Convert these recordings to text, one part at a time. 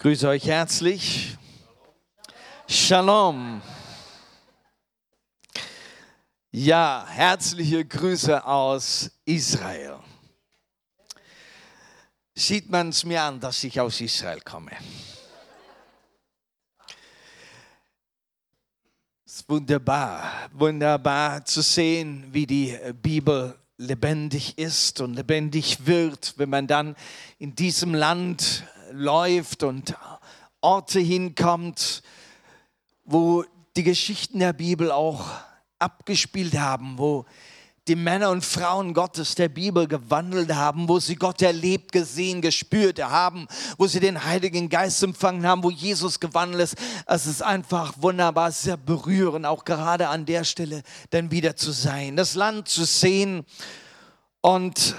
grüße euch herzlich. Shalom. Ja, herzliche Grüße aus Israel. Sieht man es mir an, dass ich aus Israel komme? Es ist wunderbar, wunderbar zu sehen, wie die Bibel lebendig ist und lebendig wird, wenn man dann in diesem Land läuft und Orte hinkommt, wo die Geschichten der Bibel auch abgespielt haben, wo die Männer und Frauen Gottes der Bibel gewandelt haben, wo sie Gott erlebt, gesehen, gespürt haben, wo sie den Heiligen Geist empfangen haben, wo Jesus gewandelt ist. Es ist einfach wunderbar, sehr berührend, auch gerade an der Stelle dann wieder zu sein, das Land zu sehen und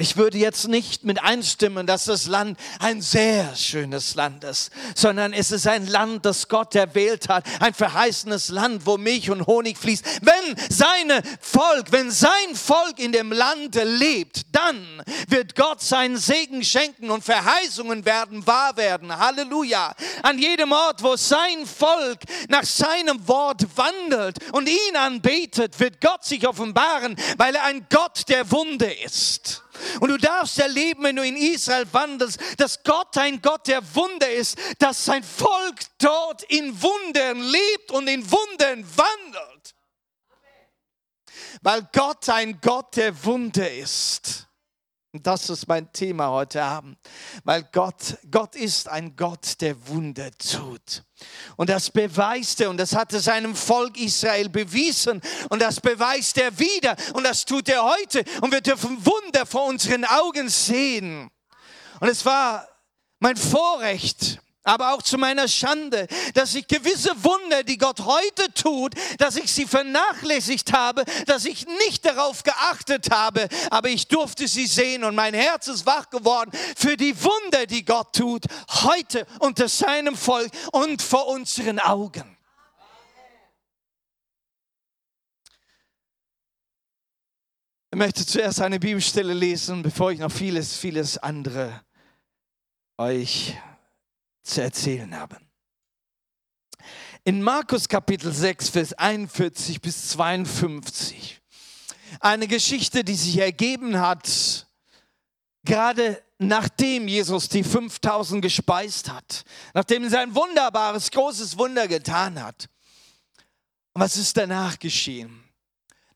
ich würde jetzt nicht mit einstimmen, dass das Land ein sehr schönes Land ist, sondern es ist ein Land, das Gott erwählt hat, ein verheißenes Land, wo Milch und Honig fließt. Wenn seine Volk, wenn sein Volk in dem Land lebt, dann wird Gott seinen Segen schenken und Verheißungen werden wahr werden. Halleluja. An jedem Ort, wo sein Volk nach seinem Wort wandelt und ihn anbetet, wird Gott sich offenbaren, weil er ein Gott der Wunde ist. Und du darfst erleben, wenn du in Israel wandelst, dass Gott ein Gott der Wunder ist, dass sein Volk dort in Wundern lebt und in Wundern wandelt. Weil Gott ein Gott der Wunder ist. Und das ist mein Thema heute Abend, weil Gott, Gott ist ein Gott, der Wunder tut. Und das beweist er. Und das hat er seinem Volk Israel bewiesen. Und das beweist er wieder. Und das tut er heute. Und wir dürfen Wunder vor unseren Augen sehen. Und es war mein Vorrecht, aber auch zu meiner Schande, dass ich gewisse Wunder, die Gott heute tut, dass ich sie vernachlässigt habe, dass ich nicht darauf geachtet habe, aber ich durfte sie sehen und mein Herz ist wach geworden für die Wunder, die Gott tut, heute unter seinem Volk und vor unseren Augen. Ich möchte zuerst eine Bibelstelle lesen, bevor ich noch vieles, vieles andere euch zu erzählen haben. In Markus Kapitel 6, Vers 41 bis 52, eine Geschichte, die sich ergeben hat, gerade nachdem Jesus die 5000 gespeist hat, nachdem er sein wunderbares, großes Wunder getan hat. Was ist danach geschehen?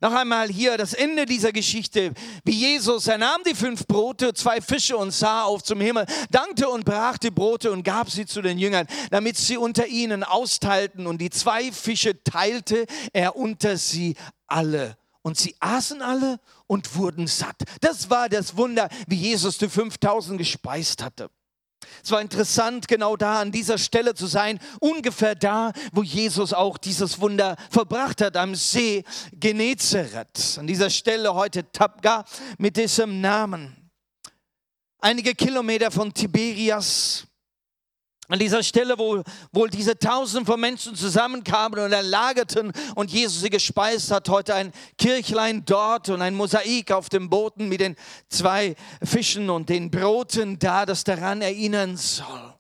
Noch einmal hier das Ende dieser Geschichte, wie Jesus, er nahm die fünf Brote, zwei Fische und sah auf zum Himmel, dankte und brach die Brote und gab sie zu den Jüngern, damit sie unter ihnen austeilten. Und die zwei Fische teilte er unter sie alle. Und sie aßen alle und wurden satt. Das war das Wunder, wie Jesus die 5000 gespeist hatte. Es war interessant, genau da an dieser Stelle zu sein, ungefähr da, wo Jesus auch dieses Wunder verbracht hat, am See Genezareth. An dieser Stelle heute Tabga mit diesem Namen. Einige Kilometer von Tiberias an dieser Stelle, wo wohl diese Tausend von Menschen zusammenkamen und erlagerten und Jesus sie gespeist hat, heute ein Kirchlein dort und ein Mosaik auf dem Boden mit den zwei Fischen und den Broten da, das daran erinnern soll.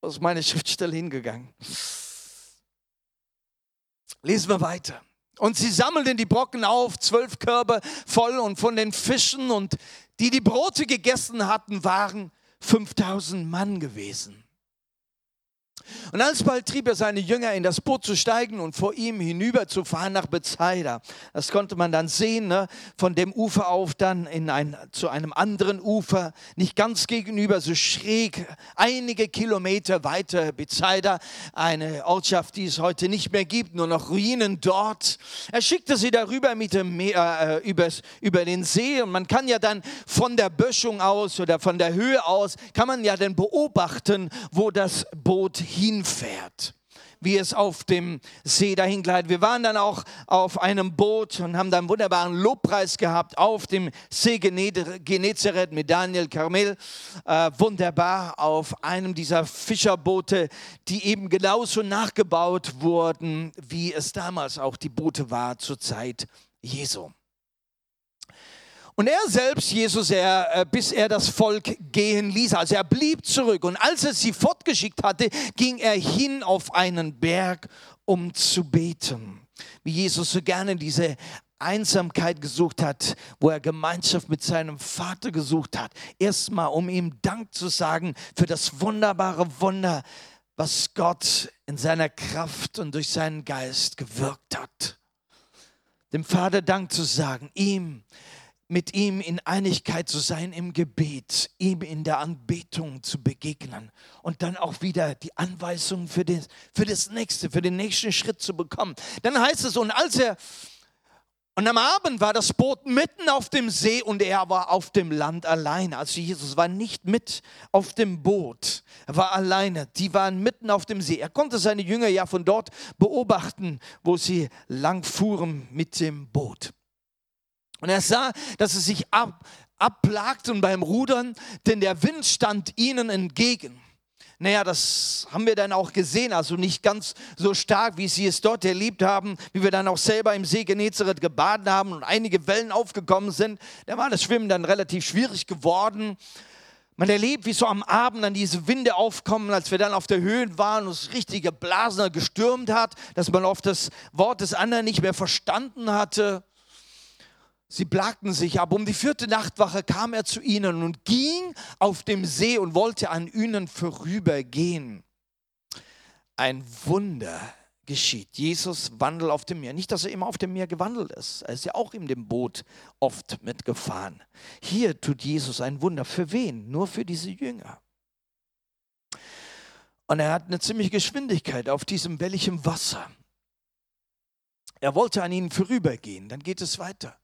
Wo ist meine Schriftstelle hingegangen? Lesen wir weiter. Und sie sammelten die Brocken auf, zwölf Körbe voll und von den Fischen und die die Brote gegessen hatten, waren 5000 Mann gewesen. Und alsbald trieb er seine Jünger in das Boot zu steigen und vor ihm hinüber zu fahren nach Bethsaida. Das konnte man dann sehen, ne? von dem Ufer auf dann in ein, zu einem anderen Ufer, nicht ganz gegenüber, so schräg, einige Kilometer weiter Bethsaida, eine Ortschaft, die es heute nicht mehr gibt, nur noch Ruinen dort. Er schickte sie darüber mit dem Meer, äh, übers, über den See und man kann ja dann von der Böschung aus oder von der Höhe aus, kann man ja dann beobachten, wo das Boot hinfährt wie es auf dem See dahin gleitet. Wir waren dann auch auf einem Boot und haben da einen wunderbaren Lobpreis gehabt auf dem See Genezareth mit Daniel Carmel. Äh, wunderbar auf einem dieser Fischerboote, die eben genauso nachgebaut wurden, wie es damals auch die Boote war zur Zeit Jesu. Und er selbst, Jesus, er, äh, bis er das Volk gehen ließ, also er blieb zurück. Und als er sie fortgeschickt hatte, ging er hin auf einen Berg, um zu beten. Wie Jesus so gerne diese Einsamkeit gesucht hat, wo er Gemeinschaft mit seinem Vater gesucht hat. Erstmal, um ihm Dank zu sagen für das wunderbare Wunder, was Gott in seiner Kraft und durch seinen Geist gewirkt hat. Dem Vater Dank zu sagen, ihm, mit ihm in Einigkeit zu sein im Gebet, ihm in der Anbetung zu begegnen und dann auch wieder die Anweisung für das, für das nächste, für den nächsten Schritt zu bekommen. Dann heißt es, und als er und am Abend war das Boot mitten auf dem See und er war auf dem Land alleine. Also Jesus war nicht mit auf dem Boot, er war alleine. Die waren mitten auf dem See. Er konnte seine Jünger ja von dort beobachten, wo sie lang fuhren mit dem Boot. Und er sah, dass sie sich ab, abplagten beim Rudern, denn der Wind stand ihnen entgegen. Naja, das haben wir dann auch gesehen, also nicht ganz so stark, wie sie es dort erlebt haben, wie wir dann auch selber im See Genezareth gebadet haben und einige Wellen aufgekommen sind. Da war das Schwimmen dann relativ schwierig geworden. Man erlebt, wie so am Abend dann diese Winde aufkommen, als wir dann auf der Höhe waren und es richtige Blasen gestürmt hat, dass man oft das Wort des anderen nicht mehr verstanden hatte. Sie plagten sich ab. Um die vierte Nachtwache kam er zu ihnen und ging auf dem See und wollte an ihnen vorübergehen. Ein Wunder geschieht. Jesus wandelt auf dem Meer. Nicht, dass er immer auf dem Meer gewandelt ist. Er ist ja auch in dem Boot oft mitgefahren. Hier tut Jesus ein Wunder. Für wen? Nur für diese Jünger. Und er hat eine ziemliche Geschwindigkeit auf diesem wellichem Wasser. Er wollte an ihnen vorübergehen. Dann geht es weiter.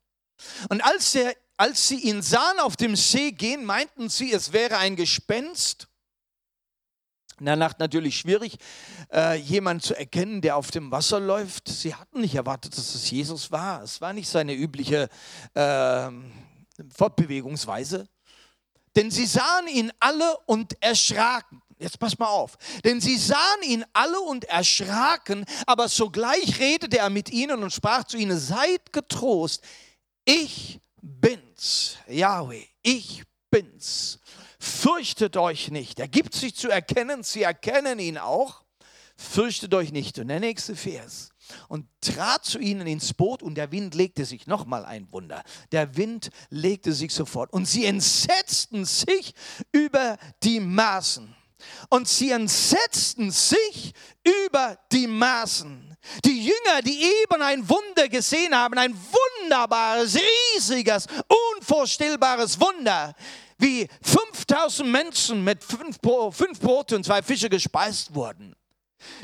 Und als, er, als sie ihn sahen auf dem See gehen, meinten sie, es wäre ein Gespenst. In der Nacht natürlich schwierig, äh, jemanden zu erkennen, der auf dem Wasser läuft. Sie hatten nicht erwartet, dass es Jesus war. Es war nicht seine übliche äh, Fortbewegungsweise. Denn sie sahen ihn alle und erschraken. Jetzt pass mal auf. Denn sie sahen ihn alle und erschraken, aber sogleich redete er mit ihnen und sprach zu ihnen, seid getrost, ich bin's, Yahweh, ich bin's. Fürchtet euch nicht. Er gibt sich zu erkennen, sie erkennen ihn auch. Fürchtet euch nicht. Und der nächste Vers. Und trat zu ihnen ins Boot und der Wind legte sich, nochmal ein Wunder, der Wind legte sich sofort. Und sie entsetzten sich über die Maßen. Und sie entsetzten sich über die Maßen. Die Jünger, die eben ein Wunder gesehen haben, ein wunderbares, riesiges, unvorstellbares Wunder, wie 5000 Menschen mit fünf, fünf Brote und zwei Fische gespeist wurden,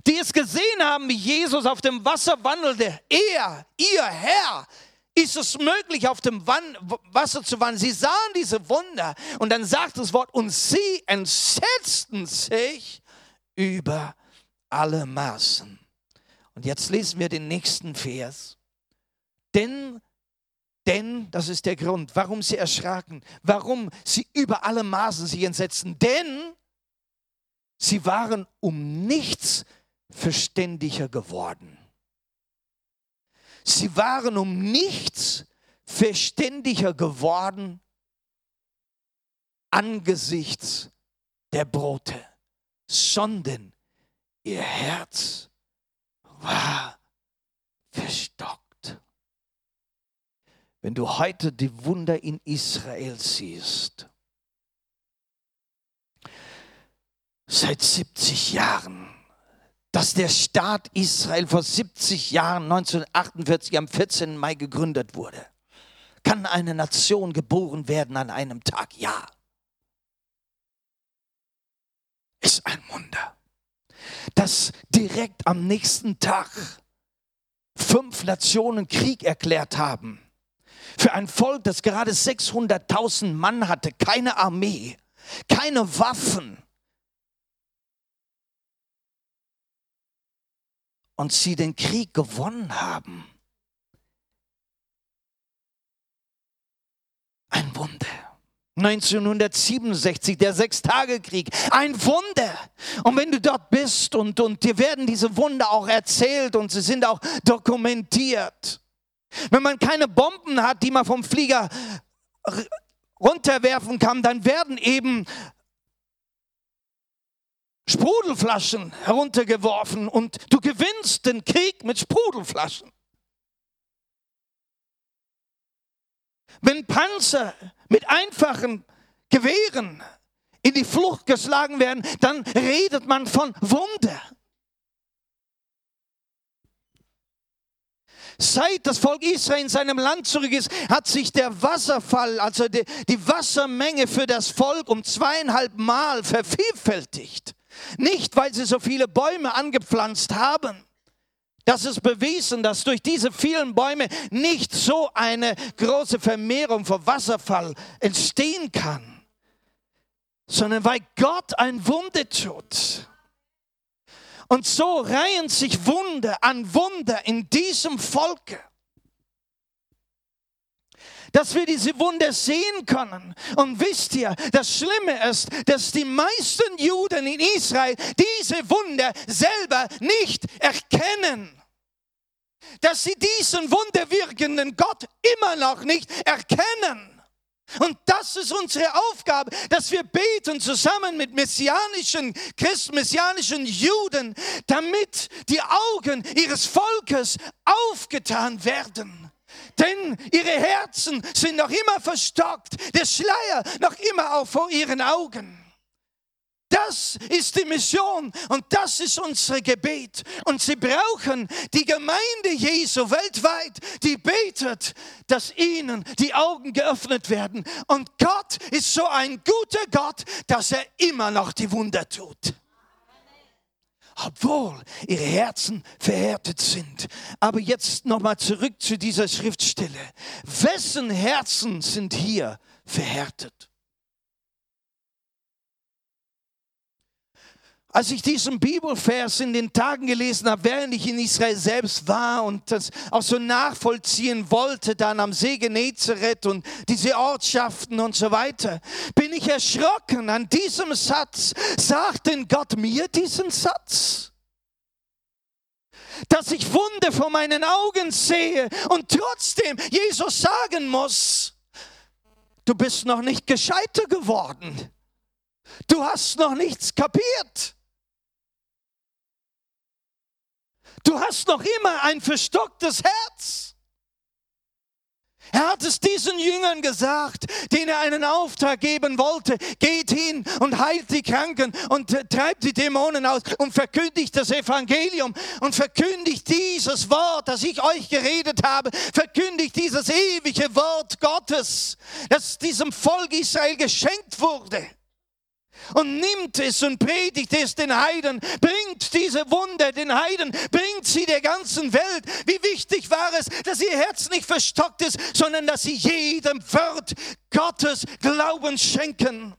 die es gesehen haben, wie Jesus auf dem Wasser wandelte. Er, ihr Herr, ist es möglich, auf dem Wasser zu wandeln. Sie sahen diese Wunder und dann sagt das Wort, und sie entsetzten sich über alle Maßen. Und jetzt lesen wir den nächsten Vers. Denn, denn, das ist der Grund, warum sie erschraken, warum sie über alle Maßen sich entsetzten. Denn sie waren um nichts verständiger geworden. Sie waren um nichts verständiger geworden angesichts der Brote, sondern ihr Herz war verstockt. Wenn du heute die Wunder in Israel siehst, seit 70 Jahren, dass der Staat Israel vor 70 Jahren, 1948 am 14. Mai gegründet wurde, kann eine Nation geboren werden an einem Tag? Ja. Ist ein Wunder dass direkt am nächsten Tag fünf Nationen Krieg erklärt haben. Für ein Volk, das gerade 600.000 Mann hatte, keine Armee, keine Waffen. Und sie den Krieg gewonnen haben. Ein Wunder. 1967, der Sechstagekrieg, ein Wunder. Und wenn du dort bist und, und dir werden diese Wunder auch erzählt und sie sind auch dokumentiert. Wenn man keine Bomben hat, die man vom Flieger runterwerfen kann, dann werden eben Sprudelflaschen heruntergeworfen und du gewinnst den Krieg mit Sprudelflaschen. Wenn Panzer mit einfachen Gewehren in die Flucht geschlagen werden, dann redet man von Wunder. Seit das Volk Israel in seinem Land zurück ist, hat sich der Wasserfall, also die, die Wassermenge für das Volk um zweieinhalb Mal vervielfältigt. Nicht, weil sie so viele Bäume angepflanzt haben. Das ist bewiesen, dass durch diese vielen Bäume nicht so eine große Vermehrung von Wasserfall entstehen kann, sondern weil Gott ein Wunder tut. Und so reihen sich Wunder an Wunder in diesem Volke dass wir diese Wunder sehen können. Und wisst ihr, das Schlimme ist, dass die meisten Juden in Israel diese Wunder selber nicht erkennen. Dass sie diesen wunderwirkenden Gott immer noch nicht erkennen. Und das ist unsere Aufgabe, dass wir beten zusammen mit messianischen Christen, messianischen Juden, damit die Augen ihres Volkes aufgetan werden denn ihre Herzen sind noch immer verstockt, der Schleier noch immer auch vor ihren Augen. Das ist die Mission und das ist unser Gebet. Und sie brauchen die Gemeinde Jesu weltweit, die betet, dass ihnen die Augen geöffnet werden. Und Gott ist so ein guter Gott, dass er immer noch die Wunder tut obwohl ihre Herzen verhärtet sind. Aber jetzt nochmal zurück zu dieser Schriftstelle. Wessen Herzen sind hier verhärtet? Als ich diesen Bibelvers in den Tagen gelesen habe, während ich in Israel selbst war und das auch so nachvollziehen wollte, dann am See Genezareth und diese Ortschaften und so weiter, bin ich erschrocken an diesem Satz. Sagt denn Gott mir diesen Satz? Dass ich Wunder vor meinen Augen sehe und trotzdem Jesus sagen muss, du bist noch nicht gescheiter geworden. Du hast noch nichts kapiert. Du hast noch immer ein verstocktes Herz. Er hat es diesen Jüngern gesagt, denen er einen Auftrag geben wollte. Geht hin und heilt die Kranken und treibt die Dämonen aus und verkündigt das Evangelium und verkündigt dieses Wort, das ich euch geredet habe. Verkündigt dieses ewige Wort Gottes, das diesem Volk Israel geschenkt wurde und nimmt es und predigt es den Heiden, bringt diese Wunder den Heiden, bringt sie der ganzen Welt. Wie wichtig war es, dass ihr Herz nicht verstockt ist, sondern dass sie jedem Wort Gottes Glauben schenken.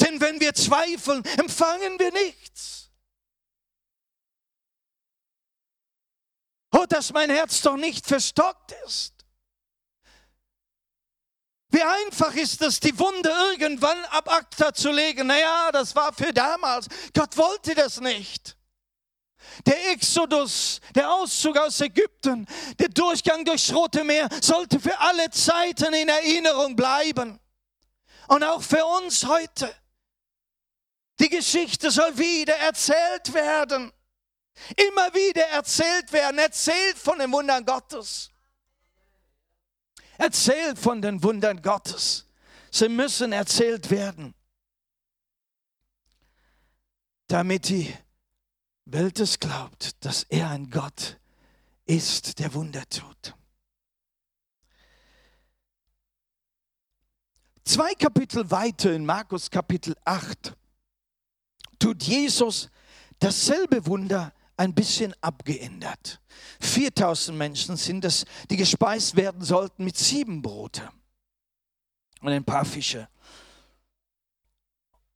Denn wenn wir zweifeln, empfangen wir nichts. Oh, dass mein Herz doch nicht verstockt ist. Wie einfach ist es, die Wunde irgendwann ab Akta zu legen. Naja, das war für damals. Gott wollte das nicht. Der Exodus, der Auszug aus Ägypten, der Durchgang durchs Rote Meer sollte für alle Zeiten in Erinnerung bleiben. Und auch für uns heute. Die Geschichte soll wieder erzählt werden. Immer wieder erzählt werden, erzählt von den Wundern Gottes. Erzählt von den Wundern Gottes. Sie müssen erzählt werden, damit die Welt es glaubt, dass er ein Gott ist, der Wunder tut. Zwei Kapitel weiter in Markus Kapitel 8 tut Jesus dasselbe Wunder ein bisschen abgeändert. 4000 Menschen sind es, die gespeist werden sollten mit sieben Brote und ein paar Fische.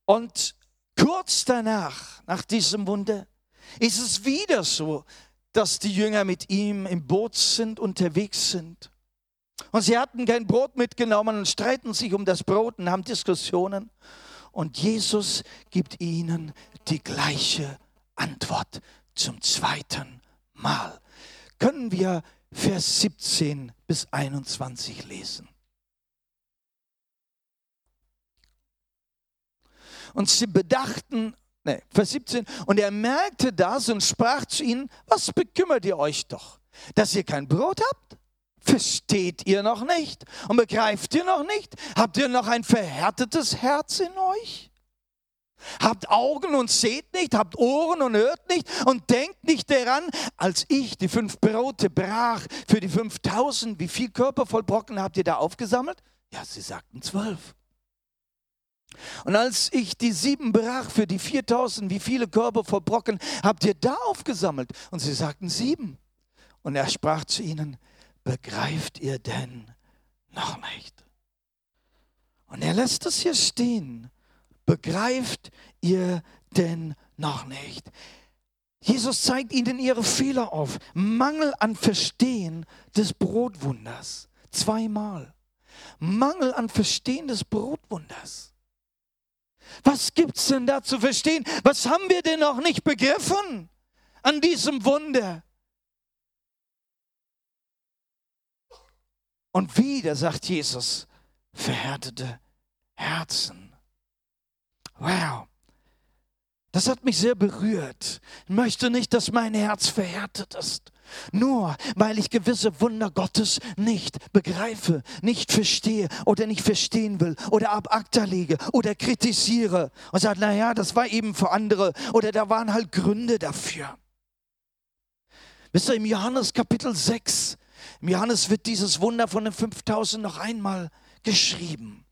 Und kurz danach, nach diesem Wunder, ist es wieder so, dass die Jünger mit ihm im Boot sind, unterwegs sind. Und sie hatten kein Brot mitgenommen und streiten sich um das Brot und haben Diskussionen. Und Jesus gibt ihnen die gleiche Antwort zum zweiten Mal. Können wir Vers 17 bis 21 lesen? Und sie bedachten, nee, Vers 17, und er merkte das und sprach zu ihnen, was bekümmert ihr euch doch, dass ihr kein Brot habt? Versteht ihr noch nicht und begreift ihr noch nicht? Habt ihr noch ein verhärtetes Herz in euch? Habt Augen und seht nicht, habt Ohren und hört nicht und denkt nicht daran, als ich die fünf Brote brach für die 5000, wie viel Körper voll Brocken habt ihr da aufgesammelt? Ja, sie sagten zwölf. Und als ich die sieben brach für die 4000, wie viele Körper voll Brocken habt ihr da aufgesammelt? Und sie sagten sieben. Und er sprach zu ihnen, begreift ihr denn noch nicht? Und er lässt es hier stehen. Begreift ihr denn noch nicht? Jesus zeigt ihnen ihre Fehler auf. Mangel an Verstehen des Brotwunders. Zweimal. Mangel an Verstehen des Brotwunders. Was gibt es denn da zu verstehen? Was haben wir denn noch nicht begriffen an diesem Wunder? Und wieder sagt Jesus, verhärtete Herzen. Wow. Das hat mich sehr berührt. Ich möchte nicht, dass mein Herz verhärtet ist. Nur weil ich gewisse Wunder Gottes nicht begreife, nicht verstehe oder nicht verstehen will oder ab acta lege oder kritisiere und sage, naja, das war eben für andere oder da waren halt Gründe dafür. Wisst ihr, im Johannes Kapitel 6 im Johannes wird dieses Wunder von den 5000 noch einmal geschrieben.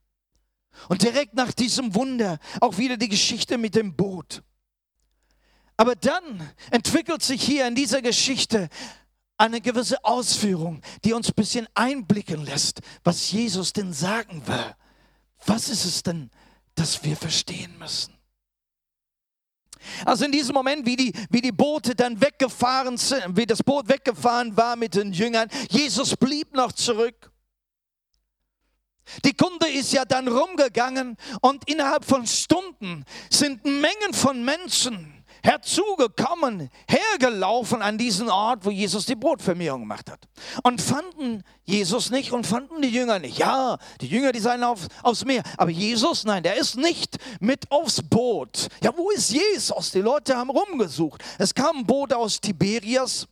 Und direkt nach diesem Wunder auch wieder die Geschichte mit dem Boot. Aber dann entwickelt sich hier in dieser Geschichte eine gewisse Ausführung, die uns ein bisschen einblicken lässt, was Jesus denn sagen will. Was ist es denn, das wir verstehen müssen? Also in diesem Moment, wie die, wie die Boote dann weggefahren sind, wie das Boot weggefahren war mit den Jüngern, Jesus blieb noch zurück. Die Kunde ist ja dann rumgegangen und innerhalb von Stunden sind Mengen von Menschen herzugekommen, hergelaufen an diesen Ort, wo Jesus die Brotvermehrung gemacht hat. Und fanden Jesus nicht und fanden die Jünger nicht. Ja, die Jünger, die seien auf, aufs Meer. Aber Jesus, nein, der ist nicht mit aufs Boot. Ja, wo ist Jesus? Die Leute haben rumgesucht. Es kam ein Boot aus Tiberias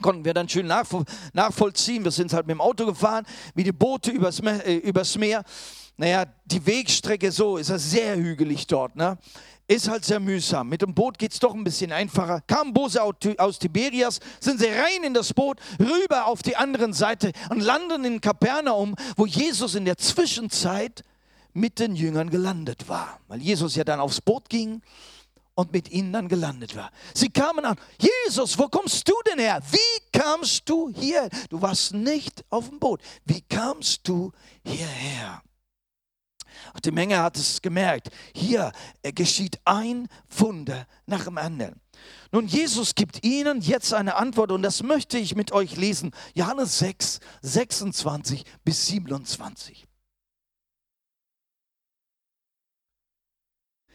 konnten wir dann schön nachvollziehen. Wir sind halt mit dem Auto gefahren, wie die Boote übers Meer. Äh, übers Meer. Naja, die Wegstrecke so ist ja sehr hügelig dort. Ne? ist halt sehr mühsam. Mit dem Boot geht es doch ein bisschen einfacher. Kamen Bose aus Tiberias, sind sie rein in das Boot, rüber auf die andere Seite und landen in Kapernaum, wo Jesus in der Zwischenzeit mit den Jüngern gelandet war. Weil Jesus ja dann aufs Boot ging und mit ihnen dann gelandet war. Sie kamen an, Jesus, wo kommst du denn her? Wie kamst du hier? Du warst nicht auf dem Boot. Wie kamst du hierher? Und die Menge hat es gemerkt. Hier geschieht ein Wunder nach dem anderen. Nun, Jesus gibt ihnen jetzt eine Antwort und das möchte ich mit euch lesen. Johannes 6, 26 bis 27.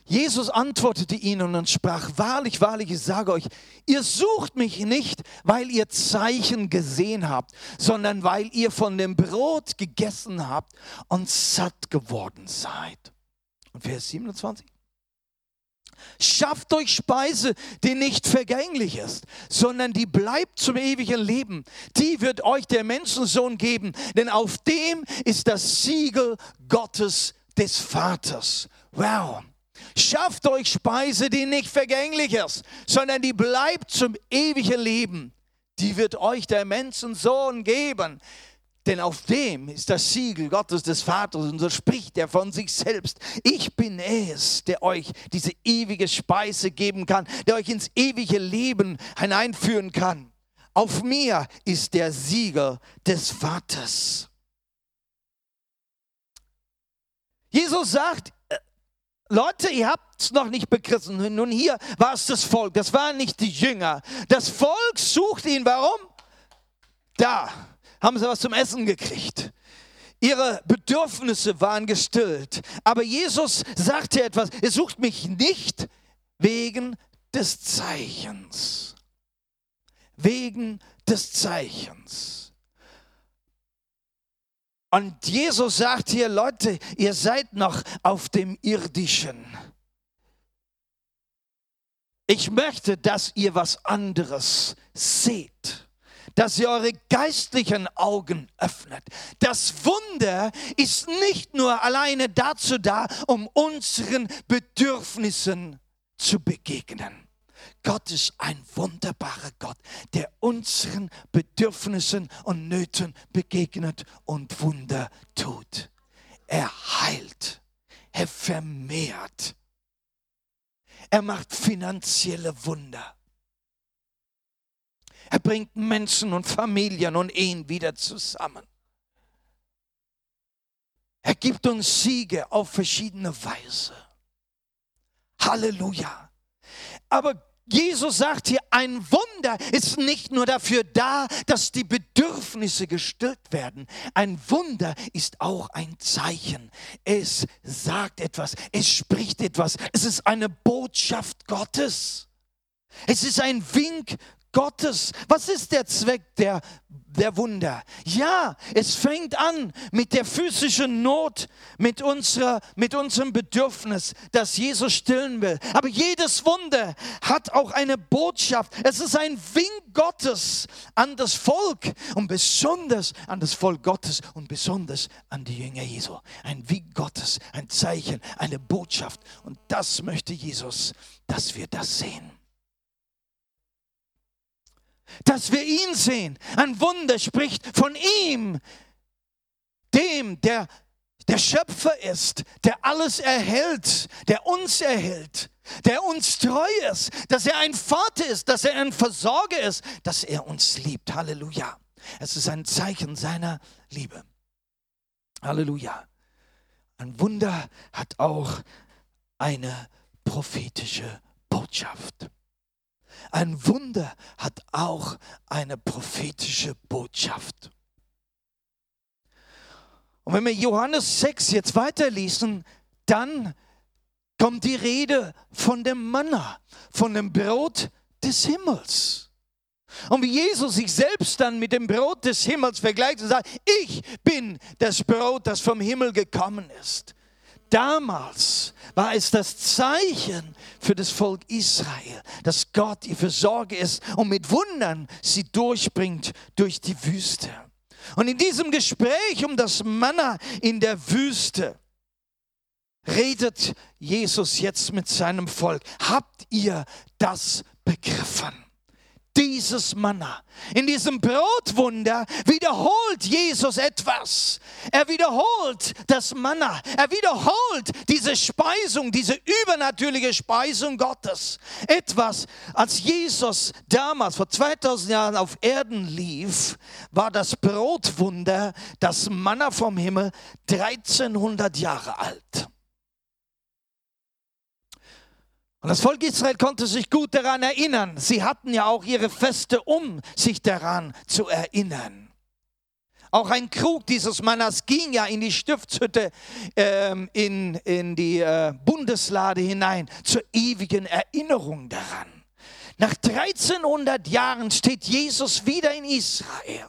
Jesus antwortete ihnen und sprach, wahrlich, wahrlich, ich sage euch, ihr sucht mich nicht, weil ihr Zeichen gesehen habt, sondern weil ihr von dem Brot gegessen habt und satt geworden seid. Und Vers 27. Schafft euch Speise, die nicht vergänglich ist, sondern die bleibt zum ewigen Leben. Die wird euch der Menschensohn geben, denn auf dem ist das Siegel Gottes des Vaters. Wow. Schafft euch Speise, die nicht vergänglich ist, sondern die bleibt zum ewigen Leben. Die wird euch der Menschensohn geben. Denn auf dem ist das Siegel Gottes des Vaters und so spricht er von sich selbst. Ich bin es, der euch diese ewige Speise geben kann, der euch ins ewige Leben hineinführen kann. Auf mir ist der Siegel des Vaters. Jesus sagt, Leute, ihr habt es noch nicht begriffen. Nun hier war es das Volk, das waren nicht die Jünger. Das Volk sucht ihn. Warum? Da haben sie was zum Essen gekriegt. Ihre Bedürfnisse waren gestillt. Aber Jesus sagte etwas, ihr sucht mich nicht wegen des Zeichens. Wegen des Zeichens. Und Jesus sagt hier, Leute, ihr seid noch auf dem irdischen. Ich möchte, dass ihr was anderes seht, dass ihr eure geistlichen Augen öffnet. Das Wunder ist nicht nur alleine dazu da, um unseren Bedürfnissen zu begegnen. Gott ist ein wunderbarer Gott, der unseren Bedürfnissen und Nöten begegnet und Wunder tut. Er heilt, er vermehrt, er macht finanzielle Wunder. Er bringt Menschen und Familien und Ehen wieder zusammen. Er gibt uns Siege auf verschiedene Weise. Halleluja. Aber Jesus sagt hier, ein Wunder ist nicht nur dafür da, dass die Bedürfnisse gestillt werden. Ein Wunder ist auch ein Zeichen. Es sagt etwas, es spricht etwas. Es ist eine Botschaft Gottes. Es ist ein Wink Gottes. Was ist der Zweck der, der Wunder? Ja, es fängt an mit der physischen Not, mit, unserer, mit unserem Bedürfnis, das Jesus stillen will. Aber jedes Wunder hat auch eine Botschaft. Es ist ein Wink Gottes an das Volk und besonders an das Volk Gottes und besonders an die Jünger Jesu. Ein Wink Gottes, ein Zeichen, eine Botschaft. Und das möchte Jesus, dass wir das sehen dass wir ihn sehen. Ein Wunder spricht von ihm, dem, der der Schöpfer ist, der alles erhält, der uns erhält, der uns treu ist, dass er ein Vater ist, dass er ein Versorger ist, dass er uns liebt. Halleluja. Es ist ein Zeichen seiner Liebe. Halleluja. Ein Wunder hat auch eine prophetische Botschaft. Ein Wunder hat auch eine prophetische Botschaft. Und wenn wir Johannes 6 jetzt weiterlesen, dann kommt die Rede von dem Manna, von dem Brot des Himmels. Und wie Jesus sich selbst dann mit dem Brot des Himmels vergleicht und sagt, ich bin das Brot, das vom Himmel gekommen ist. Damals war es das Zeichen für das Volk Israel, dass Gott ihr Versorger ist und mit Wundern sie durchbringt durch die Wüste. Und in diesem Gespräch um das Manna in der Wüste redet Jesus jetzt mit seinem Volk. Habt ihr das begriffen? Dieses Manna. In diesem Brotwunder wiederholt Jesus etwas. Er wiederholt das Manna. Er wiederholt diese Speisung, diese übernatürliche Speisung Gottes. Etwas, als Jesus damals vor 2000 Jahren auf Erden lief, war das Brotwunder, das Manna vom Himmel, 1300 Jahre alt. Und das Volk Israel konnte sich gut daran erinnern. Sie hatten ja auch ihre Feste, um sich daran zu erinnern. Auch ein Krug dieses Mannas ging ja in die Stiftshütte, ähm, in, in die äh, Bundeslade hinein, zur ewigen Erinnerung daran. Nach 1300 Jahren steht Jesus wieder in Israel.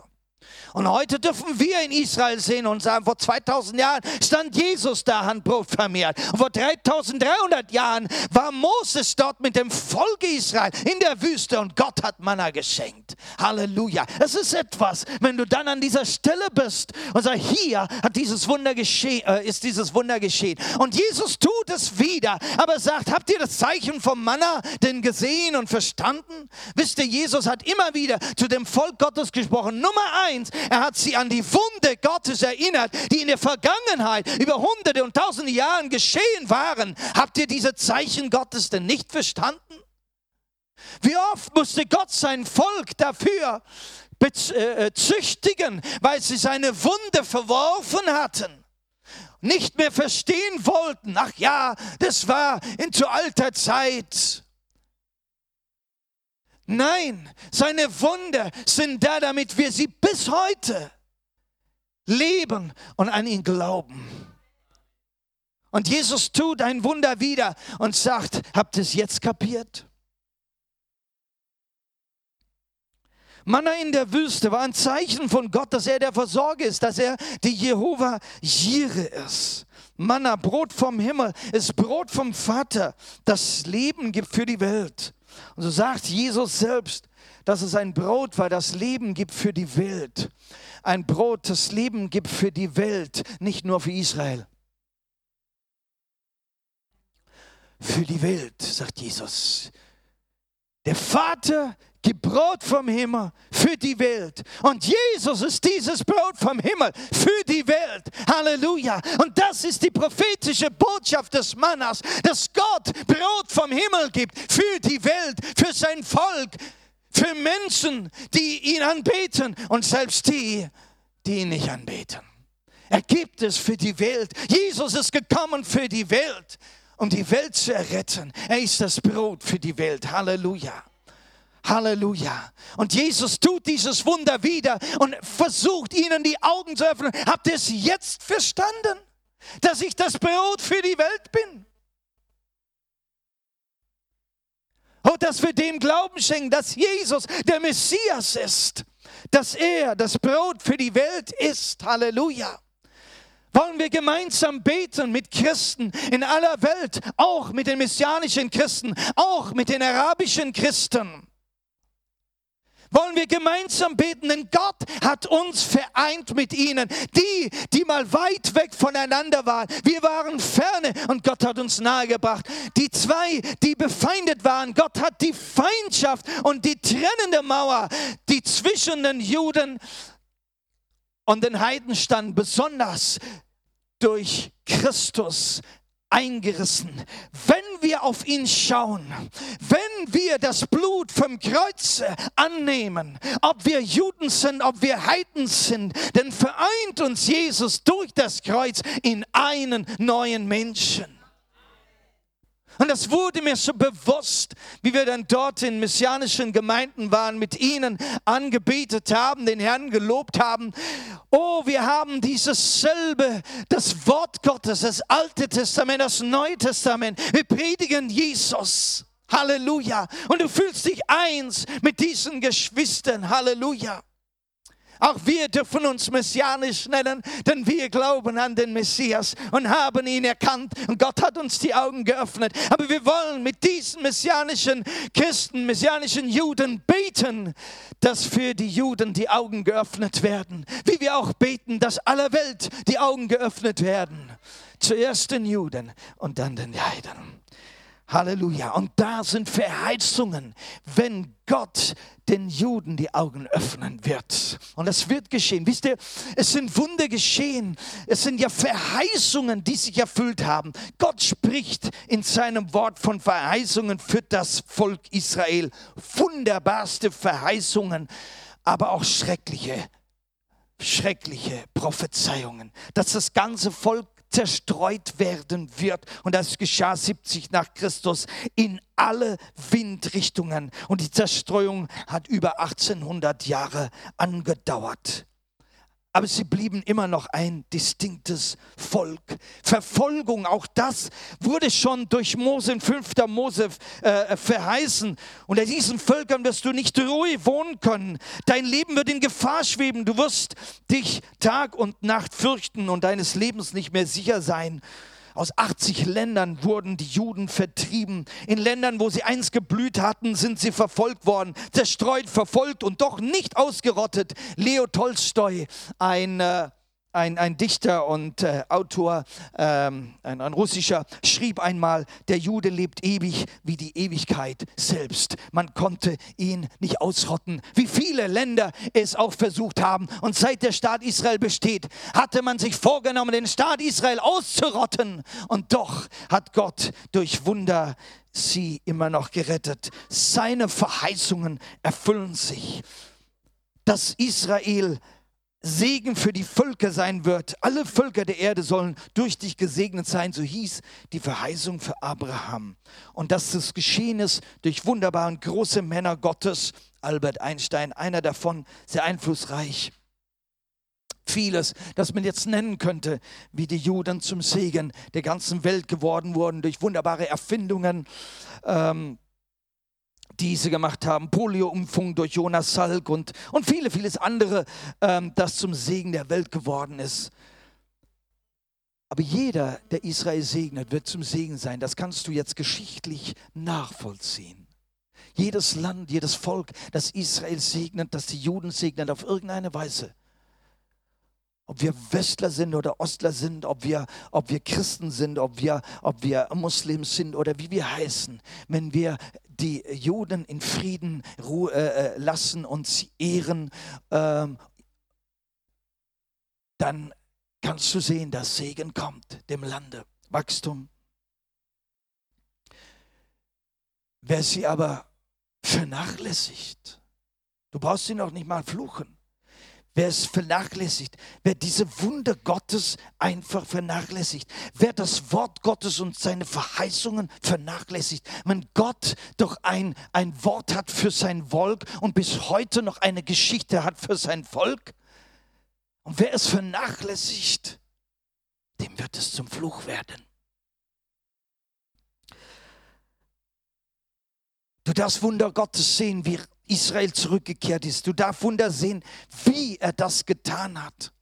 Und heute dürfen wir in Israel sehen und sagen, vor 2000 Jahren stand Jesus da, Handbrot vermehrt. Und vor 3300 Jahren war Moses dort mit dem Volk Israel in der Wüste und Gott hat Manna geschenkt. Halleluja. Es ist etwas, wenn du dann an dieser Stelle bist und sagst, hier hat dieses Wunder geschehen, äh, ist dieses Wunder geschehen. Und Jesus tut es wieder, aber sagt, habt ihr das Zeichen vom Manna denn gesehen und verstanden? Wisst ihr, Jesus hat immer wieder zu dem Volk Gottes gesprochen. Nummer eins, er hat sie an die Wunde Gottes erinnert, die in der Vergangenheit über hunderte und tausende Jahren geschehen waren. Habt ihr diese Zeichen Gottes denn nicht verstanden? Wie oft musste Gott sein Volk dafür äh, züchtigen, weil sie seine Wunde verworfen hatten? Nicht mehr verstehen wollten. Ach ja, das war in zu alter Zeit. Nein, seine Wunder sind da, damit wir sie bis heute leben und an ihn glauben. Und Jesus tut ein Wunder wieder und sagt, habt ihr es jetzt kapiert? Manna in der Wüste war ein Zeichen von Gott, dass er der Versorger ist, dass er die Jehova Jire ist. Manna, Brot vom Himmel, ist Brot vom Vater, das Leben gibt für die Welt. Und so sagt Jesus selbst, dass es ein Brot war, das Leben gibt für die Welt. Ein Brot, das Leben gibt für die Welt, nicht nur für Israel. Für die Welt, sagt Jesus. Der Vater gibt Brot vom Himmel für die Welt. Und Jesus ist dieses Brot vom Himmel für die Welt. Halleluja. Und das ist die prophetische Botschaft des Mannas, dass Gott Brot vom Himmel gibt für die Welt, für sein Volk, für Menschen, die ihn anbeten und selbst die, die ihn nicht anbeten. Er gibt es für die Welt. Jesus ist gekommen für die Welt, um die Welt zu erretten. Er ist das Brot für die Welt. Halleluja. Halleluja. Und Jesus tut dieses Wunder wieder und versucht ihnen die Augen zu öffnen. Habt ihr es jetzt verstanden, dass ich das Brot für die Welt bin? Und dass wir dem Glauben schenken, dass Jesus der Messias ist, dass er das Brot für die Welt ist. Halleluja. Wollen wir gemeinsam beten mit Christen in aller Welt, auch mit den messianischen Christen, auch mit den arabischen Christen wollen wir gemeinsam beten, denn Gott hat uns vereint mit ihnen. Die, die mal weit weg voneinander waren. Wir waren ferne und Gott hat uns nahegebracht. Die zwei, die befeindet waren, Gott hat die Feindschaft und die trennende Mauer, die zwischen den Juden und den Heiden stand, besonders durch Christus eingerissen. Wenn wir auf ihn schauen, wenn wir das Blut vom Kreuz annehmen, ob wir Juden sind, ob wir Heiden sind, dann vereint uns Jesus durch das Kreuz in einen neuen Menschen. Und das wurde mir so bewusst, wie wir dann dort in messianischen Gemeinden waren, mit ihnen angebetet haben, den Herrn gelobt haben. Oh, wir haben dieses selbe, das Wort Gottes, das Alte Testament, das Neue Testament. Wir predigen Jesus. Halleluja. Und du fühlst dich eins mit diesen Geschwistern. Halleluja. Auch wir dürfen uns messianisch nennen, denn wir glauben an den Messias und haben ihn erkannt und Gott hat uns die Augen geöffnet. Aber wir wollen mit diesen messianischen Christen, messianischen Juden beten, dass für die Juden die Augen geöffnet werden. Wie wir auch beten, dass aller Welt die Augen geöffnet werden. Zuerst den Juden und dann den Heiden. Halleluja. Und da sind Verheißungen, wenn Gott den Juden die Augen öffnen wird. Und das wird geschehen. Wisst ihr, es sind Wunder geschehen. Es sind ja Verheißungen, die sich erfüllt haben. Gott spricht in seinem Wort von Verheißungen für das Volk Israel. Wunderbarste Verheißungen, aber auch schreckliche schreckliche Prophezeiungen, dass das ganze Volk zerstreut werden wird. Und das geschah 70 nach Christus in alle Windrichtungen. Und die Zerstreuung hat über 1800 Jahre angedauert aber sie blieben immer noch ein distinktes Volk. Verfolgung, auch das wurde schon durch Mose in 5. Mose äh, verheißen. Unter diesen Völkern wirst du nicht ruhig wohnen können. Dein Leben wird in Gefahr schweben. Du wirst dich Tag und Nacht fürchten und deines Lebens nicht mehr sicher sein. Aus 80 Ländern wurden die Juden vertrieben. In Ländern, wo sie einst geblüht hatten, sind sie verfolgt worden, zerstreut, verfolgt und doch nicht ausgerottet. Leo Tolstoi, ein äh, ein, ein Dichter und äh, Autor, ähm, ein, ein russischer, schrieb einmal, der Jude lebt ewig wie die Ewigkeit selbst. Man konnte ihn nicht ausrotten, wie viele Länder es auch versucht haben. Und seit der Staat Israel besteht, hatte man sich vorgenommen, den Staat Israel auszurotten. Und doch hat Gott durch Wunder sie immer noch gerettet. Seine Verheißungen erfüllen sich. Dass Israel Segen für die Völker sein wird. Alle Völker der Erde sollen durch dich gesegnet sein. So hieß die Verheißung für Abraham. Und dass das geschehen ist durch wunderbare und große Männer Gottes. Albert Einstein, einer davon, sehr einflussreich. Vieles, das man jetzt nennen könnte, wie die Juden zum Segen der ganzen Welt geworden wurden durch wunderbare Erfindungen. Ähm, diese gemacht haben, Polio-Impfung durch Jonas Salk und, und viele, vieles andere, ähm, das zum Segen der Welt geworden ist. Aber jeder, der Israel segnet, wird zum Segen sein. Das kannst du jetzt geschichtlich nachvollziehen. Jedes Land, jedes Volk, das Israel segnet, das die Juden segnet, auf irgendeine Weise. Ob wir Westler sind oder Ostler sind, ob wir, ob wir Christen sind, ob wir, ob wir Muslims sind oder wie wir heißen, wenn wir die Juden in Frieden äh, äh lassen und sie ehren, äh, dann kannst du sehen, dass Segen kommt dem Lande, Wachstum. Wer sie aber vernachlässigt, du brauchst sie noch nicht mal fluchen, wer es vernachlässigt, wer diese Wunder Gottes einfach vernachlässigt, wer das Wort Gottes und seine Verheißungen vernachlässigt, wenn Gott doch ein, ein Wort hat für sein Volk und bis heute noch eine Geschichte hat für sein Volk, und wer es vernachlässigt, dem wird es zum Fluch werden. Du darfst Wunder Gottes sehen, wie Israel zurückgekehrt ist. Du darfst Wunder sehen, wie er das getan hat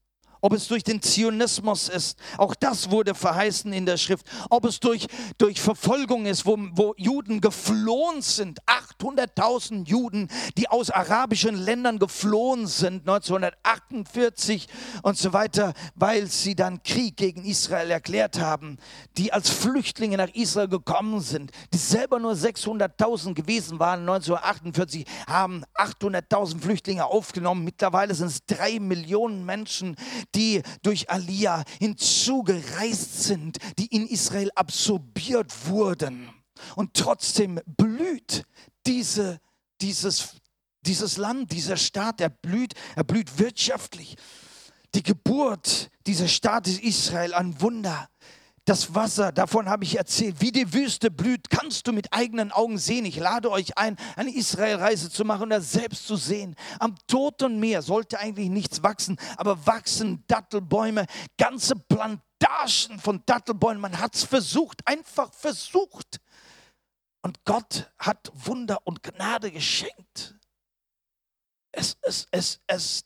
ob es durch den Zionismus ist, auch das wurde verheißen in der Schrift, ob es durch, durch Verfolgung ist, wo, wo Juden geflohen sind, 800.000 Juden, die aus arabischen Ländern geflohen sind, 1948 und so weiter, weil sie dann Krieg gegen Israel erklärt haben, die als Flüchtlinge nach Israel gekommen sind, die selber nur 600.000 gewesen waren, 1948 haben 800.000 Flüchtlinge aufgenommen, mittlerweile sind es drei Millionen Menschen, die durch Alia hinzugereist sind, die in Israel absorbiert wurden. Und trotzdem blüht diese, dieses, dieses Land, dieser Staat, er blüht, er blüht wirtschaftlich. Die Geburt dieser Staat ist Israel ein Wunder das Wasser, davon habe ich erzählt, wie die Wüste blüht, kannst du mit eigenen Augen sehen. Ich lade euch ein, eine Israelreise zu machen und das selbst zu sehen. Am Toten Meer sollte eigentlich nichts wachsen, aber wachsen Dattelbäume, ganze Plantagen von Dattelbäumen. Man hat es versucht, einfach versucht. Und Gott hat Wunder und Gnade geschenkt. Es, es, es, es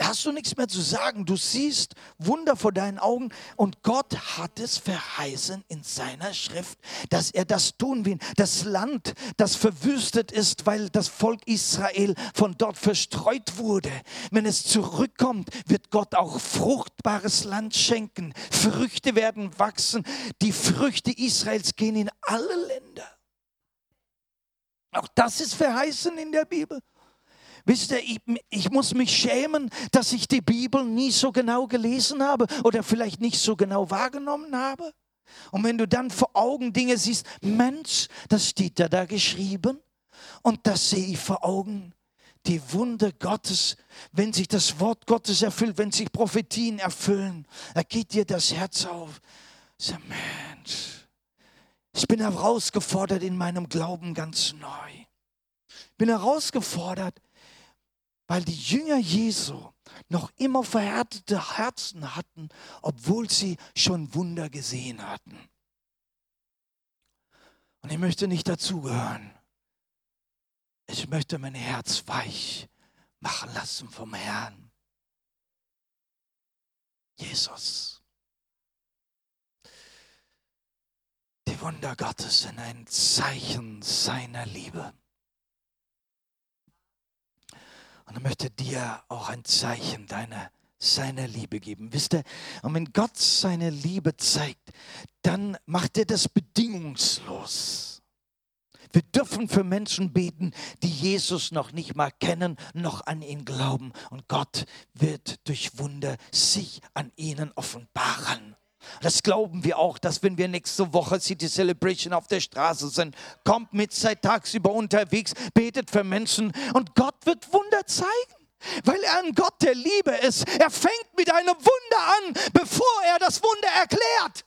hast du nichts mehr zu sagen. Du siehst Wunder vor deinen Augen und Gott hat es verheißen in seiner Schrift, dass er das tun will. Das Land, das verwüstet ist, weil das Volk Israel von dort verstreut wurde. Wenn es zurückkommt, wird Gott auch fruchtbares Land schenken. Früchte werden wachsen. Die Früchte Israels gehen in alle Länder. Auch das ist verheißen in der Bibel. Wisst ihr, ich, ich, muss mich schämen, dass ich die Bibel nie so genau gelesen habe oder vielleicht nicht so genau wahrgenommen habe. Und wenn du dann vor Augen Dinge siehst, Mensch, das steht da da geschrieben und das sehe ich vor Augen. Die Wunder Gottes, wenn sich das Wort Gottes erfüllt, wenn sich Prophetien erfüllen, da geht dir das Herz auf. Sag, Mensch, ich bin herausgefordert in meinem Glauben ganz neu. Ich bin herausgefordert, weil die Jünger Jesu noch immer verhärtete Herzen hatten, obwohl sie schon Wunder gesehen hatten. Und ich möchte nicht dazugehören. Ich möchte mein Herz weich machen lassen vom Herrn. Jesus. Die Wunder Gottes sind ein Zeichen seiner Liebe. Und er möchte dir auch ein Zeichen deiner, seiner Liebe geben. Wisst ihr, und wenn Gott seine Liebe zeigt, dann macht er das bedingungslos. Wir dürfen für Menschen beten, die Jesus noch nicht mal kennen, noch an ihn glauben. Und Gott wird durch Wunder sich an ihnen offenbaren. Das glauben wir auch, dass wenn wir nächste Woche City Celebration auf der Straße sind, kommt mit, seid tagsüber unterwegs, betet für Menschen und Gott wird Wunder zeigen. Weil er ein Gott der Liebe ist. Er fängt mit einem Wunder an, bevor er das Wunder erklärt.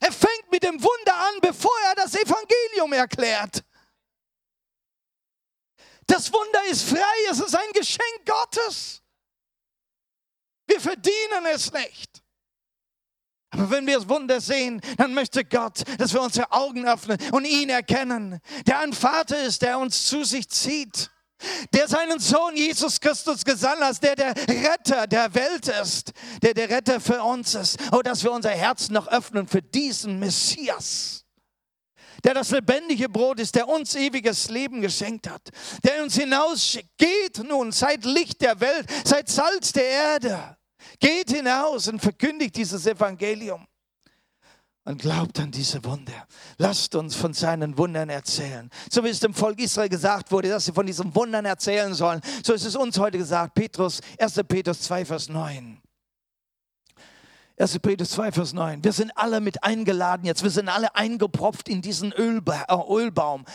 Er fängt mit dem Wunder an, bevor er das Evangelium erklärt. Das Wunder ist frei, es ist ein Geschenk Gottes. Wir verdienen es nicht. Aber wenn wir das Wunder sehen, dann möchte Gott, dass wir unsere Augen öffnen und ihn erkennen, der ein Vater ist, der uns zu sich zieht, der seinen Sohn Jesus Christus gesandt hat, der der Retter der Welt ist, der der Retter für uns ist. Oh, dass wir unser Herz noch öffnen für diesen Messias der das lebendige Brot ist, der uns ewiges Leben geschenkt hat, der uns hinausschickt. Geht nun, seid Licht der Welt, seid Salz der Erde. Geht hinaus und verkündigt dieses Evangelium und glaubt an diese Wunder. Lasst uns von seinen Wundern erzählen. So wie es dem Volk Israel gesagt wurde, dass sie von diesen Wundern erzählen sollen, so ist es uns heute gesagt. Petrus, 1. Petrus 2, Vers 9. 1. Petrus 2, Vers 9. Wir sind alle mit eingeladen jetzt. Wir sind alle eingepropft in diesen Ölba äh, Ölbaum.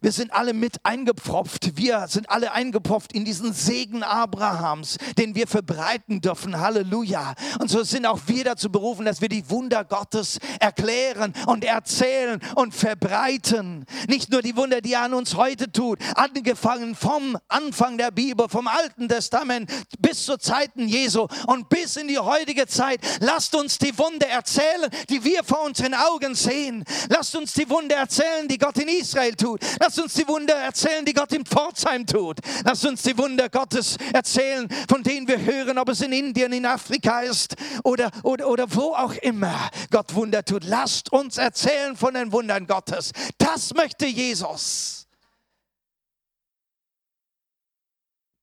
Wir sind alle mit eingepropft. Wir sind alle eingepropft in diesen Segen Abrahams, den wir verbreiten dürfen. Halleluja. Und so sind auch wir dazu berufen, dass wir die Wunder Gottes erklären und erzählen und verbreiten. Nicht nur die Wunder, die er an uns heute tut, angefangen vom Anfang der Bibel, vom Alten Testament bis zur Zeiten Jesu und bis in die heutige Zeit. Lasst uns die Wunder erzählen, die wir vor unseren Augen sehen. Lasst uns die Wunder erzählen, die Gott in Israel tut. Lasst uns die Wunder erzählen, die Gott in Pforzheim tut. Lasst uns die Wunder Gottes erzählen, von denen wir hören, ob es in Indien, in Afrika ist oder, oder, oder wo auch immer Gott Wunder tut. Lasst uns erzählen von den Wundern Gottes. Das möchte Jesus.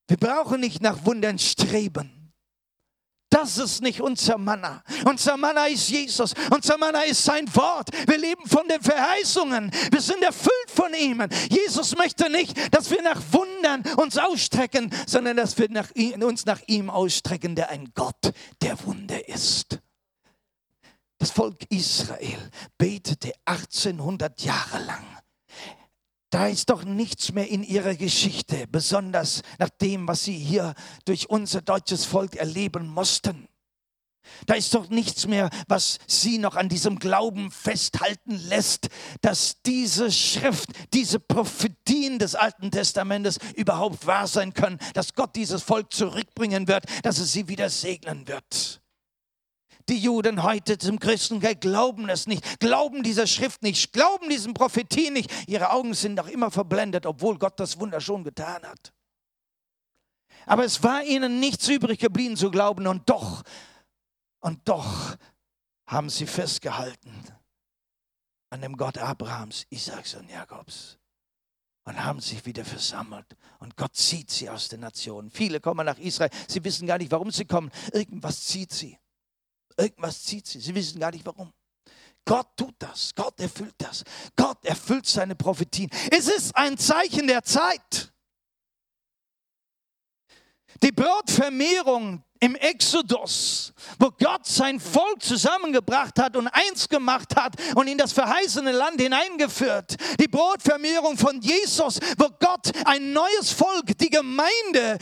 Wir brauchen nicht nach Wundern streben. Das ist nicht unser Manna. Unser Manna ist Jesus. Unser Manna ist sein Wort. Wir leben von den Verheißungen. Wir sind erfüllt von ihm. Jesus möchte nicht, dass wir nach Wundern uns ausstrecken, sondern dass wir nach, uns nach ihm ausstrecken, der ein Gott der Wunder ist. Das Volk Israel betete 1800 Jahre lang da ist doch nichts mehr in ihrer Geschichte, besonders nach dem, was sie hier durch unser deutsches Volk erleben mussten. Da ist doch nichts mehr, was sie noch an diesem Glauben festhalten lässt, dass diese Schrift, diese Prophetien des Alten Testamentes überhaupt wahr sein können, dass Gott dieses Volk zurückbringen wird, dass es sie wieder segnen wird. Die Juden heute zum Christenheit glauben es nicht, glauben dieser Schrift nicht, glauben diesen Prophetien nicht. Ihre Augen sind noch immer verblendet, obwohl Gott das Wunder schon getan hat. Aber es war ihnen nichts übrig geblieben zu glauben und doch, und doch haben sie festgehalten an dem Gott Abrahams, Isaaks und Jakobs und haben sich wieder versammelt. Und Gott zieht sie aus den Nationen. Viele kommen nach Israel. Sie wissen gar nicht, warum sie kommen. Irgendwas zieht sie. Irgendwas zieht sie. Sie wissen gar nicht warum. Gott tut das. Gott erfüllt das. Gott erfüllt seine Prophetien. Es ist ein Zeichen der Zeit. Die Brotvermehrung im Exodus, wo Gott sein Volk zusammengebracht hat und eins gemacht hat und in das verheißene Land hineingeführt. Die Brotvermehrung von Jesus, wo Gott ein neues Volk, die Gemeinde,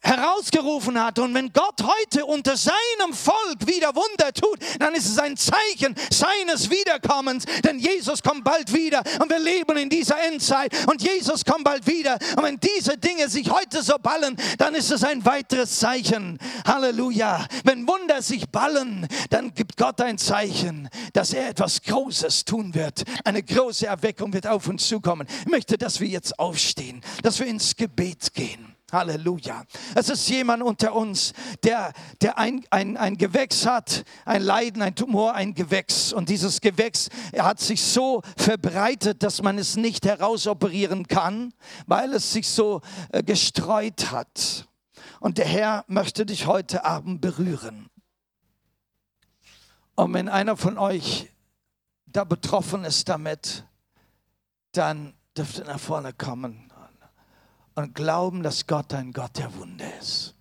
herausgerufen hat. Und wenn Gott heute unter seinem Volk wieder Wunder tut, dann ist es ein Zeichen seines Wiederkommens. Denn Jesus kommt bald wieder und wir leben in dieser Endzeit und Jesus kommt bald wieder. Und wenn diese Dinge sich heute so ballen, dann ist es ein weiteres Zeichen. Halleluja. Wenn Wunder sich ballen, dann gibt Gott ein Zeichen, dass er etwas Großes tun wird. Eine große Erweckung wird auf uns zukommen. Ich möchte, dass wir jetzt aufstehen, dass wir ins Gebet gehen. Halleluja. Es ist jemand unter uns, der, der ein, ein, ein Gewächs hat, ein Leiden, ein Tumor, ein Gewächs. Und dieses Gewächs hat sich so verbreitet, dass man es nicht herausoperieren kann, weil es sich so äh, gestreut hat. Und der Herr möchte dich heute Abend berühren. Und wenn einer von euch da betroffen ist damit, dann dürft ihr nach vorne kommen und glauben, dass Gott ein Gott der Wunder ist.